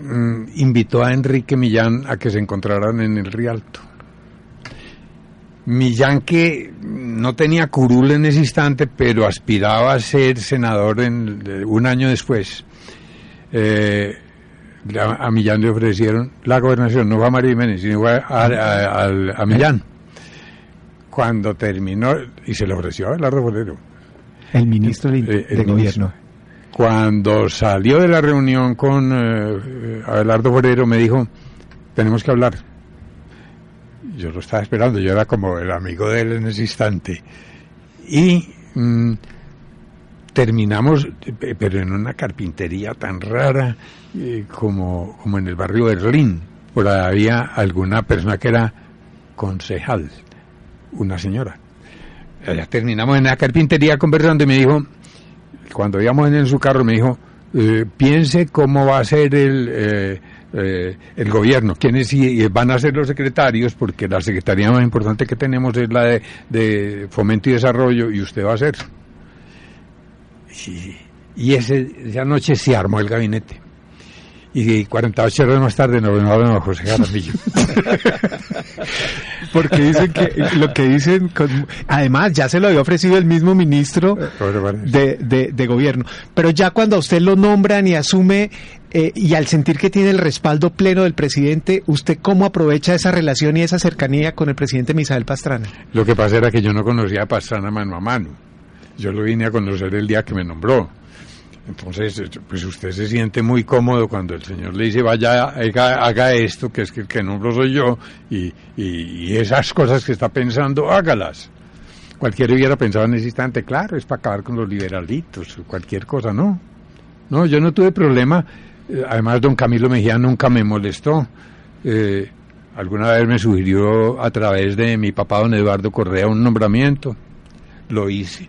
mm, invitó a Enrique Millán a que se encontraran en el Rialto. Millán que no tenía curul en ese instante, pero aspiraba a ser senador en, un año después. Eh, a, Millán le ofrecieron la gobernación, no fue a María Jiménez, sino fue a, Millán. Cuando terminó, y se le ofreció a Abelardo el ministro de, eh, Gobierno. Cuando salió de la reunión con eh, Abelardo Forero me dijo, tenemos que hablar. Yo lo estaba esperando, yo era como el amigo de él en ese instante. Y mm, terminamos, eh, pero en una carpintería tan rara como, como en el barrio Berlín. Por ahí había alguna persona que era concejal, una señora ya terminamos en la carpintería conversando y me dijo, cuando íbamos en su carro, me dijo, eh, piense cómo va a ser el, eh, eh, el gobierno, quiénes van a ser los secretarios, porque la secretaría más importante que tenemos es la de, fomento y desarrollo, y usted va a ser. Y, esa noche se armó el gabinete y 48 horas más tarde nos vemos a José Jaramillo. Porque dicen que lo que dicen, además ya se lo había ofrecido el mismo ministro de, de, gobierno, pero ya cuando a usted lo nombran y asume eh, y al sentir que tiene el respaldo pleno del presidente, ¿usted cómo aprovecha esa relación y esa cercanía con el presidente Misael Pastrana? Lo que pasa era que yo no conocía a Pastrana mano a mano. Yo lo vine a conocer el día que me nombró entonces, pues usted se siente muy cómodo cuando el Señor le dice, vaya, haga, esto, que es que el que no lo soy yo, y, y, esas cosas que está pensando, hágalas. Cualquiera hubiera pensado en ese instante, claro, es para acabar con los liberalitos, cualquier cosa, ¿no? No, yo no tuve problema. Eh, además, don Camilo Mejía nunca me molestó. Eh, alguna vez me sugirió a través de mi papá don Eduardo Correa un nombramiento, lo hice.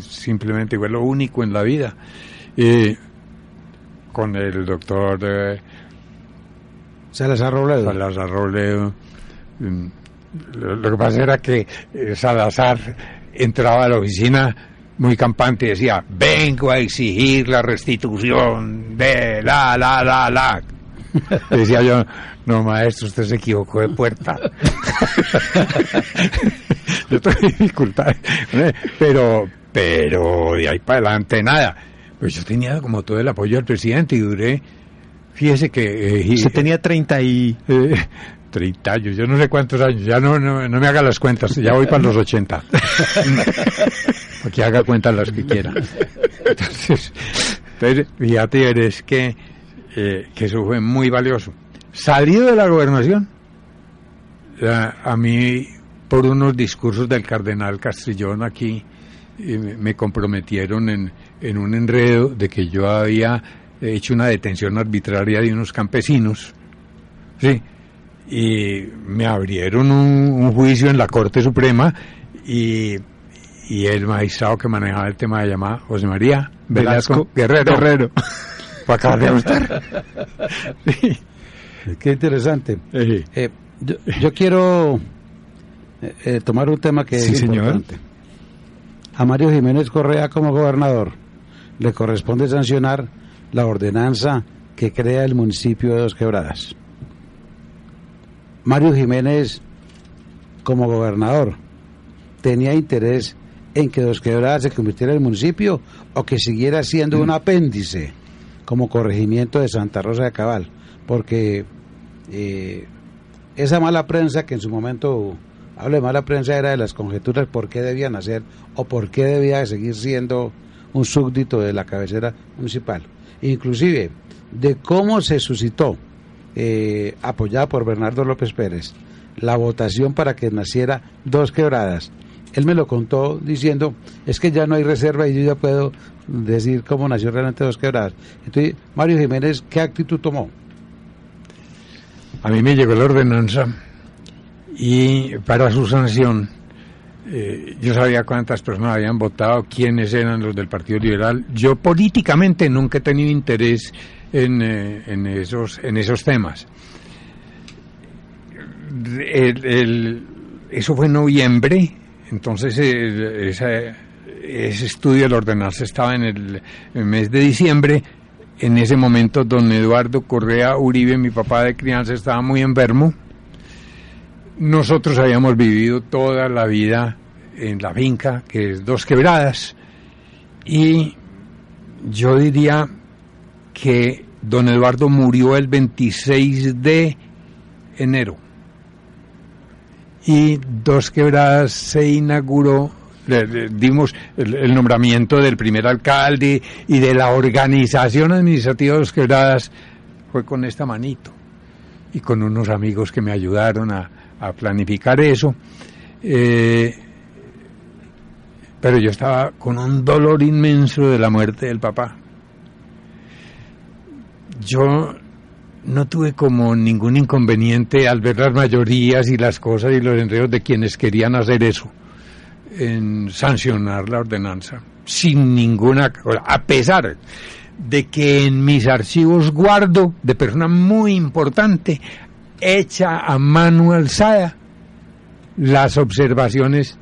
Simplemente fue lo único en la vida. con el doctor eh, Salazar Robledo. Salazar Robledo. Mm, lo, que pasa era que eh, Salazar entraba a la oficina muy campante y decía, vengo a exigir la restitución de la, la, la, la. decía yo, no maestro, usted se equivocó de puerta. yo tengo dificultades, pero, pero de ahí para adelante nada. Pues yo tenía como todo el apoyo del presidente y duré, fíjese que... Eh, Se tenía 30 y... Eh, 30 años, yo no sé cuántos años, ya no, no, me haga las cuentas, ya voy para los 80. Aquí haga cuentas las que quiera. Entonces, fíjate, eres que, eh, que eso fue muy valioso. Salido de la gobernación, a, mí, por unos discursos del cardenal Castrillón aquí, me comprometieron en, en un enredo de que yo había hecho una detención arbitraria de unos campesinos. Sí, y me abrieron un, juicio en la Corte Suprema y, y, el magistrado que manejaba el tema de llamada José María Velasco, Guerrero. Guerrero. Fue acabar de gustar. Qué interesante. Eh, yo, quiero eh, eh, tomar un tema que es importante. A Mario Jiménez Correa como gobernador. Le corresponde sancionar la ordenanza que crea el municipio de Dos Quebradas. Mario Jiménez, como gobernador, tenía interés en que Dos Quebradas se convirtiera en municipio o que siguiera siendo un apéndice como corregimiento de Santa Rosa de Cabal, porque eh, esa mala prensa que en su momento, hablo de mala prensa, era de las conjeturas por qué debían hacer o por qué debía seguir siendo un súbdito de la cabecera municipal. Inclusive, de cómo se suscitó eh, apoyada por Bernardo López Pérez, la votación para que naciera Dos Quebradas. Él me lo contó diciendo, es que ya no hay reserva y yo ya puedo decir cómo nació realmente Dos Quebradas. Entonces, Mario Jiménez, ¿qué actitud tomó? A mí me llegó la ordenanza y para su sanción eh, yo sabía cuántas personas habían votado, quiénes eran los del Partido Liberal. Yo políticamente nunca he tenido interés en, eh, esos, en esos temas. eso fue en noviembre, entonces ese estudio del ordenarse estaba en el, mes de diciembre. En ese momento, don Eduardo Correa Uribe, mi papá de crianza, estaba muy enfermo. Nosotros habíamos vivido toda la vida en la finca, que es Dos Quebradas, y yo diría que don Eduardo murió el 26 de enero. Y Dos Quebradas se inauguró, dimos el, nombramiento del primer alcalde y de la organización administrativa de Dos Quebradas fue con esta manito y con unos amigos que me ayudaron a, planificar eso. Eh, pero yo estaba con un dolor inmenso de la muerte del papá yo no tuve como ningún inconveniente al ver las mayorías y las cosas y los enredos de quienes querían hacer eso, en sancionar la ordenanza, sin ninguna, a pesar de que en mis archivos guardo de persona muy importante, hecha a mano alzada, las observaciones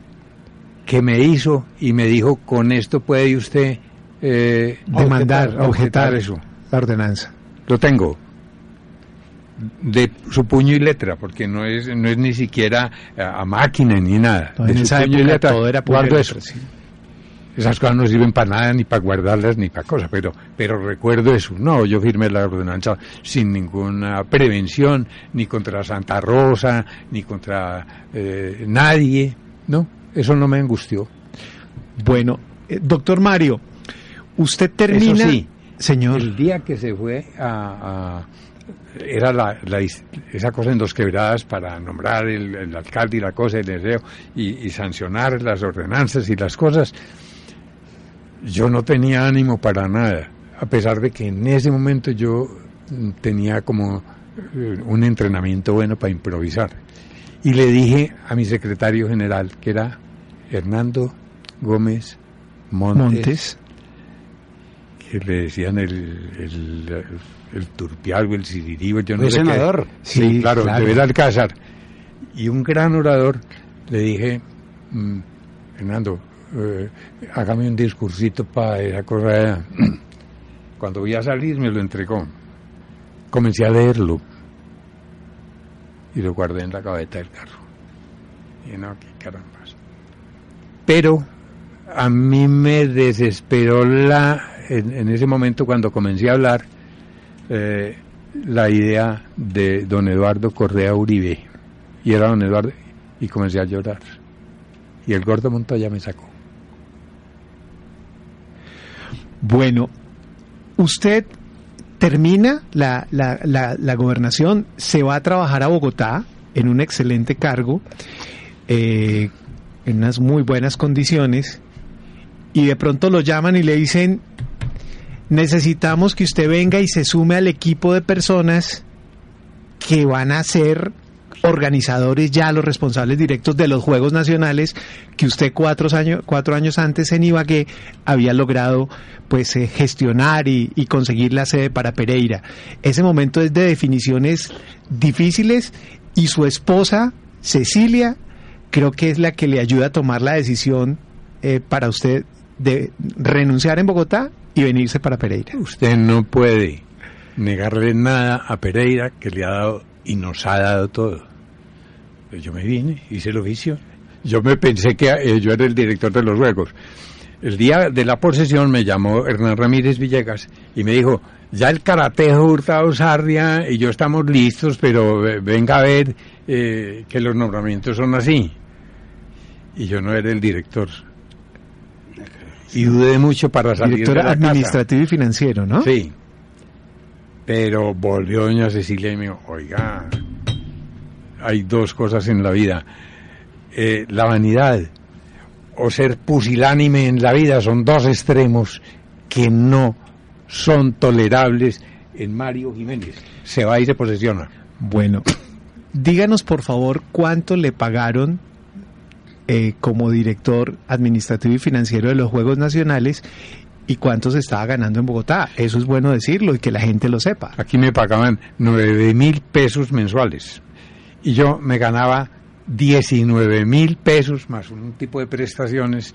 que me hizo y me dijo, con esto puede usted eh, demandar, objetar eso, la ordenanza. Lo tengo de su puño y letra, porque no es no es ni siquiera a, máquina ni nada. de su puño y letra todo era guardo eso. Esas cosas no sirven para nada, ni para guardarlas, ni para cosas, pero, pero recuerdo eso. No, yo firmé la ordenanza sin ninguna prevención, ni contra Santa Rosa, ni contra eh, nadie. No, eso no me angustió. Bueno, eh, doctor Mario, usted termina... Señor. El día que se fue a, era la, esa cosa en dos quebradas para nombrar el, alcalde y la cosa, el deseo, y, sancionar las ordenanzas y las cosas, yo no tenía ánimo para nada, a pesar de que en ese momento yo tenía como eh, un entrenamiento bueno para improvisar. Y le dije a mi secretario general, que era Hernando Gómez Montes, Montes. que le decían el, el, el turpialgo, el sirirío, yo no Fue sé qué. senador. Sí, Sí, claro, claro. de Belalcázar. Y un gran orador, le dije, mm, Hernando, eh, hágame un discursito para esa cosa. Cuando voy a salir me lo entregó. Comencé a leerlo y lo guardé en la gaveta del carro. Y no, qué carambas. Pero a mí me desesperó la, en, ese momento cuando comencé a hablar, eh, la idea de don Eduardo Correa Uribe. Y era don Eduardo, y comencé a llorar. Y el gordo Montoya me sacó. Bueno, usted termina la, la, la, gobernación, se va a trabajar a Bogotá en un excelente cargo, eh, en unas muy buenas condiciones, y de pronto lo llaman y le dicen, necesitamos que usted venga y se sume al equipo de personas que van a ser organizadores ya los responsables directos de los Juegos Nacionales que usted cuatro años, cuatro años antes en Ibagué había logrado pues eh, gestionar y, conseguir la sede para Pereira. Ese momento es de definiciones difíciles y su esposa, Cecilia, creo que es la que le ayuda a tomar la decisión eh, para usted de renunciar en Bogotá y venirse para Pereira. Usted no puede negarle nada a Pereira que le ha dado y nos ha dado todo. Pues yo me vine, hice el oficio. Yo me pensé que eh, yo era el director de los juegos. El día de la posesión me llamó Hernán Ramírez Villegas y me dijo, ya el karatejo Hurtado Sarria y yo estamos listos, pero venga a ver eh, que los nombramientos son así. Y yo no era el director. Y dudé mucho para salir Director de la casa. administrativo y financiero, ¿no? Sí. Pero volvió doña Cecilia y me dijo, oiga, hay dos cosas en la vida. Eh, la vanidad o ser pusilánime en la vida son dos extremos que no son tolerables en Mario Jiménez. Se va y se posesiona. Bueno, díganos por favor cuánto le pagaron eh, como director administrativo y financiero de los Juegos Nacionales y cuánto se estaba ganando en Bogotá. Eso es bueno decirlo y que la gente lo sepa. Aquí me pagaban nueve mil pesos mensuales y yo me ganaba 19 mil pesos más un tipo de prestaciones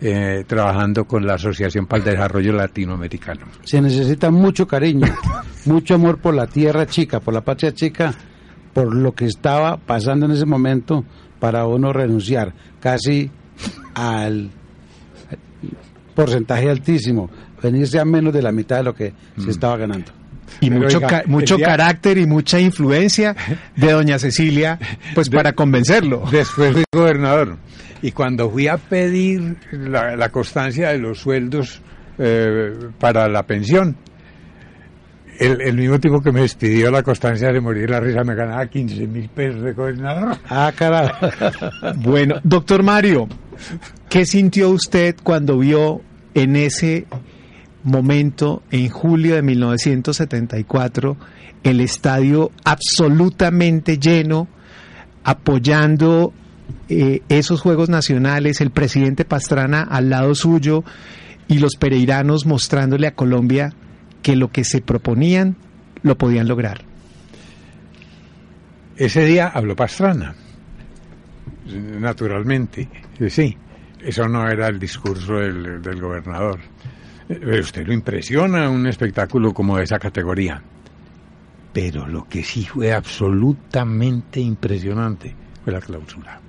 eh, trabajando con la Asociación para el Desarrollo Latinoamericano. Se necesita mucho cariño, mucho amor por la tierra chica, por la patria chica, por lo que estaba pasando en ese momento para uno renunciar casi al porcentaje altísimo, venirse a menos de la mitad de lo que se estaba ganando. Y Pero, mucho, oiga, ca- mucho día- carácter y mucha influencia de doña Cecilia, pues para convencerlo. Después fui gobernador. Y cuando fui a pedir la, la constancia de los sueldos eh, para la pensión, el, el mismo tipo que me despidió la constancia de morir la risa me ganaba 15 mil pesos de gobernador. Ah, carajo. Bueno, doctor Mario, ¿qué sintió usted cuando vio en ese momento, en julio de 1974, el estadio absolutamente lleno, apoyando eh, esos Juegos Nacionales, el presidente Pastrana al lado suyo y los pereiranos mostrándole a Colombia que lo que se proponían lo podían lograr? Ese día habló Pastrana, naturalmente, sí. Eso no era el discurso del, del gobernador. Eh, Usted lo impresiona un espectáculo como de esa categoría. Pero lo que sí fue absolutamente impresionante fue la clausura.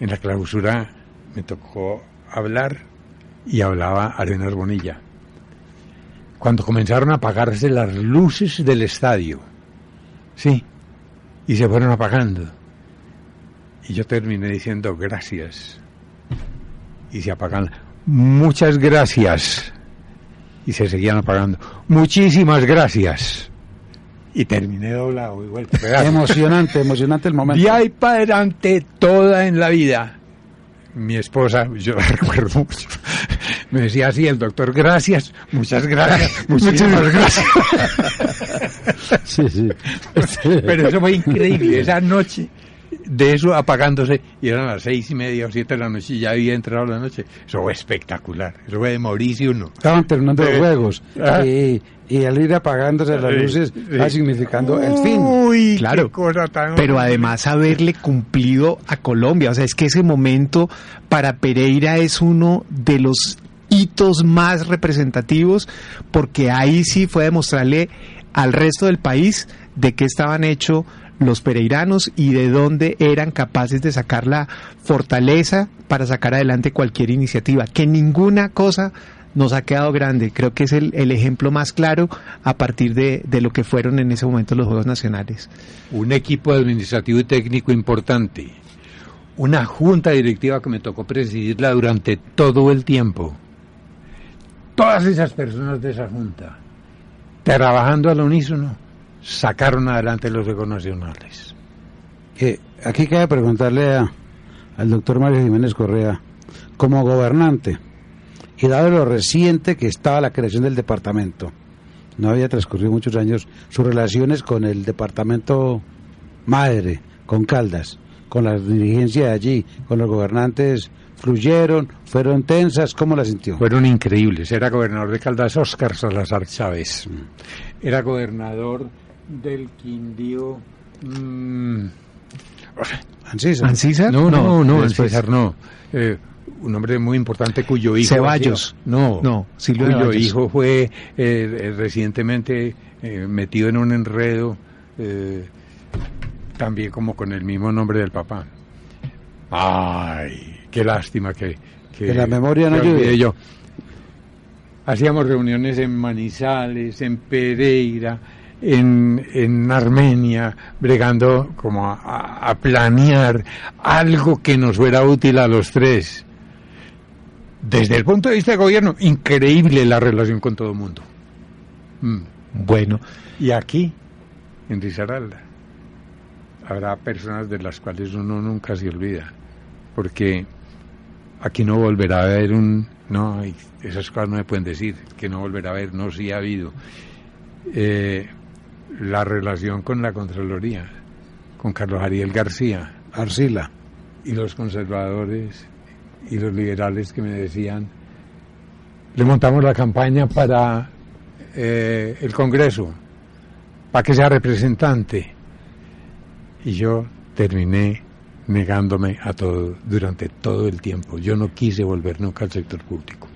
En la clausura me tocó hablar y hablaba Arenas Bonilla. Cuando comenzaron a apagarse las luces del estadio, sí, y se fueron apagando. Y yo terminé diciendo gracias. Y se apagan. Muchas gracias. Y se seguían apagando. Muchísimas gracias. Y terminé doblado y vuelto a pegar. Emocionante, emocionante el momento. Y ahí para adelante, toda en la vida. Mi esposa, yo la recuerdo mucho, me decía así el doctor, gracias, muchas gracias, muchísimas gracias. sí, sí. Pero eso fue increíble, esa noche de eso apagándose y eran las seis y media o siete de la noche y ya había entrado la noche. Eso fue espectacular, eso fue de morirse uno. Estaban terminando los juegos ah. y, y al ir apagándose las luces va significando el fin. Uy, Claro. qué cosa tan Pero además haberle cumplido a Colombia. O sea, es que ese momento para Pereira es uno de los hitos más representativos porque ahí sí fue demostrarle al resto del país de qué estaban hechos los pereiranos y de dónde eran capaces de sacar la fortaleza para sacar adelante cualquier iniciativa. Que ninguna cosa nos ha quedado grande. Creo que es el, el ejemplo más claro a partir de, de lo que fueron en ese momento los Juegos Nacionales. un equipo administrativo y técnico importante, una junta directiva que me tocó presidirla durante todo el tiempo. Todas esas personas de esa junta, trabajando al unísono, sacaron adelante los Juegos Nacionales. Aquí cabe preguntarle a- al doctor Mario Jiménez Correa, como gobernante, y dado lo reciente que estaba la creación del departamento, no había transcurrido muchos años, sus relaciones con el departamento madre, con Caldas, con la dirigencia de allí, con los gobernantes, fluyeron, fueron tensas, ¿cómo la sintió? Fueron increíbles. Era gobernador de Caldas Óscar Salazar Chávez. Era gobernador del Quindío. mm, Ancisa. ¿Ancísar? No, no, no, después. Ancísar no. Eh, un hombre muy importante cuyo hijo. Ceballos. No, No, Silvio cuyo Ceballos. hijo fue eh, eh, recientemente eh, metido en un enredo, eh, también como con el mismo nombre del papá. Ay, qué lástima que. Que la memoria no ayude. yo. Hacíamos reuniones en Manizales, en Pereira, en, en Armenia, bregando como a, planear algo que nos fuera útil a los tres. Desde el punto de vista de gobierno, increíble la relación con todo el mundo. Mm. Bueno, Y aquí, en Risaralda, habrá personas de las cuales uno nunca se olvida, porque aquí no volverá a haber un... No, esas cosas no me pueden decir, que no volverá a haber, no, sí ha habido. Eh, la relación con la Contraloría, con Carlos Ariel García Arcila. y los conservadores y los liberales que me decían, le montamos la campaña para eh, el Congreso, para que sea representante. Y yo terminé negándome a todo durante todo el tiempo. Yo no quise volver nunca al sector público.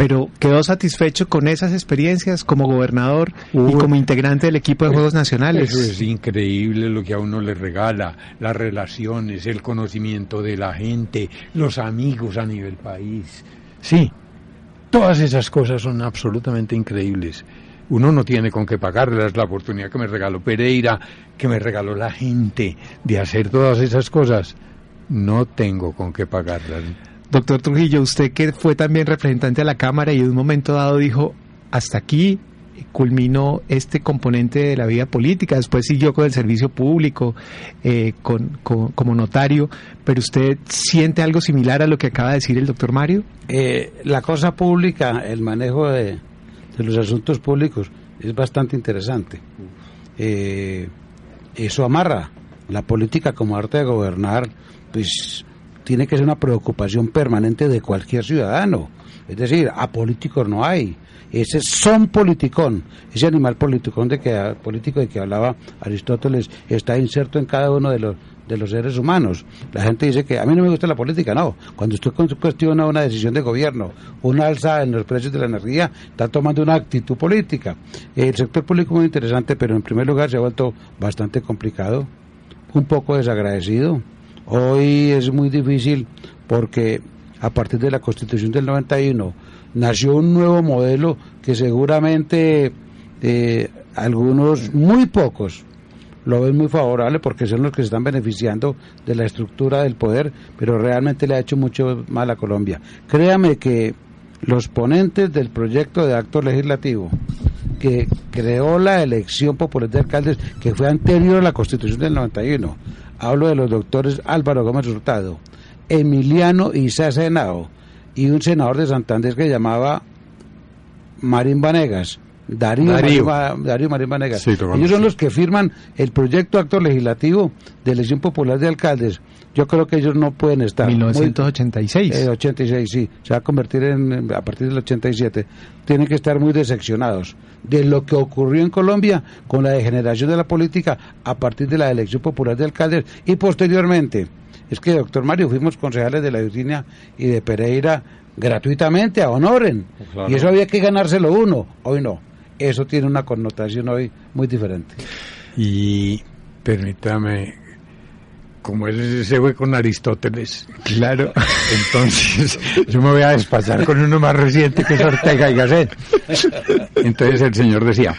Pero quedó satisfecho con esas experiencias como gobernador y como integrante del equipo de Juegos Nacionales. Eso es increíble lo que a uno le regala, las relaciones, el conocimiento de la gente, los amigos a nivel país. Sí, todas esas cosas son absolutamente increíbles. Uno no tiene con qué pagarlas, la oportunidad que me regaló Pereira, que me regaló la gente de hacer todas esas cosas. No tengo con qué pagarlas. Doctor Trujillo, usted que fue también representante a la Cámara y en un momento dado dijo, hasta aquí culminó este componente de la vida política, después siguió con el servicio público, eh, con, como notario, pero usted siente algo similar a lo que acaba de decir el doctor Mario? Eh, la cosa pública, el manejo de, de los asuntos públicos es bastante interesante. Eh, eso amarra la política como arte de gobernar, pues tiene que ser una preocupación permanente de cualquier ciudadano. Es decir, a políticos no hay. Ese son politicón, ese animal politicón de que, político de que hablaba Aristóteles está inserto en cada uno de los de los seres humanos. La gente dice que a mí no me gusta la política, no. Cuando usted cu- cuestiona una decisión de gobierno, una alza en los precios de la energía, está tomando una actitud política. El sector público es muy interesante, pero en primer lugar se ha vuelto bastante complicado, un poco desagradecido. Hoy es muy difícil porque a partir de la Constitución del 91 nació un nuevo modelo que seguramente eh, algunos, muy pocos, lo ven muy favorable porque son los que se están beneficiando de la estructura del poder, pero realmente le ha hecho mucho mal a Colombia. Créame que los ponentes del proyecto de acto legislativo que creó la elección popular de alcaldes, que fue anterior a la Constitución del 91, hablo de los doctores Álvaro Gómez Hurtado, Emiliano Isa Senao y un senador de Santander que llamaba Marín Vanegas. Darío, Darío. Marín, Darío Marín Vanegas. Sí, lo Ellos son los que firman el proyecto acto legislativo de elección popular de alcaldes. Yo creo que ellos no pueden estar. muy- 1986. eh, 86, sí. Se va a convertir en, en- a partir del 87. Tienen que estar muy decepcionados de lo que ocurrió en Colombia con la degeneración de la política a partir de la elección popular de alcaldes y posteriormente. Es que, doctor Mario, fuimos concejales de la Virginia y de Pereira gratuitamente, a honoren. Claro. Y eso había que ganárselo uno. Hoy no. Eso tiene una connotación hoy muy diferente. Y permítame, como él se fue con Aristóteles, Claro. entonces yo me voy a despachar con uno más reciente que es Ortega y Gasset. Entonces el señor decía,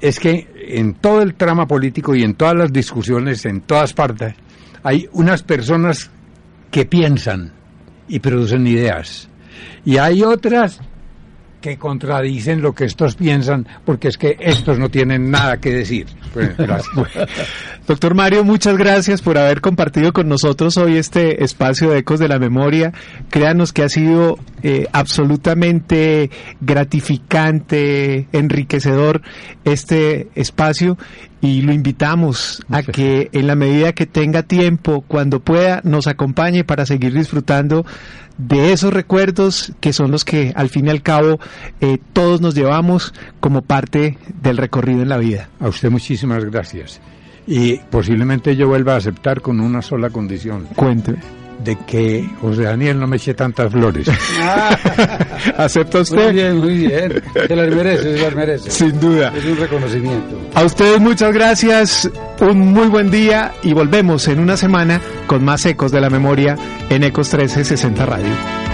es que en todo el trama político y en todas las discusiones, en todas partes, hay unas personas que piensan y producen ideas. Y hay otras que contradicen lo que estos piensan, porque es que estos no tienen nada que decir. Pues. Doctor Mario, muchas gracias por haber compartido con nosotros hoy este espacio de Ecos de la Memoria. Créanos que ha sido eh, absolutamente gratificante, enriquecedor este espacio y lo invitamos a que en la medida que tenga tiempo, cuando pueda, nos acompañe para seguir disfrutando de esos recuerdos que son los que al fin y al cabo eh, todos nos llevamos como parte del recorrido en la vida. A usted muchísimas gracias. Y posiblemente yo vuelva a aceptar con una sola condición. Cuénteme. De que José Daniel no me eche tantas flores. ¿Acepta Muy usted? bien, muy bien. Se las merece, se las merece. Sin duda. Es un reconocimiento. A ustedes muchas gracias, un muy buen día y volvemos en una semana con más ecos de la memoria en Ecos 1360 Radio.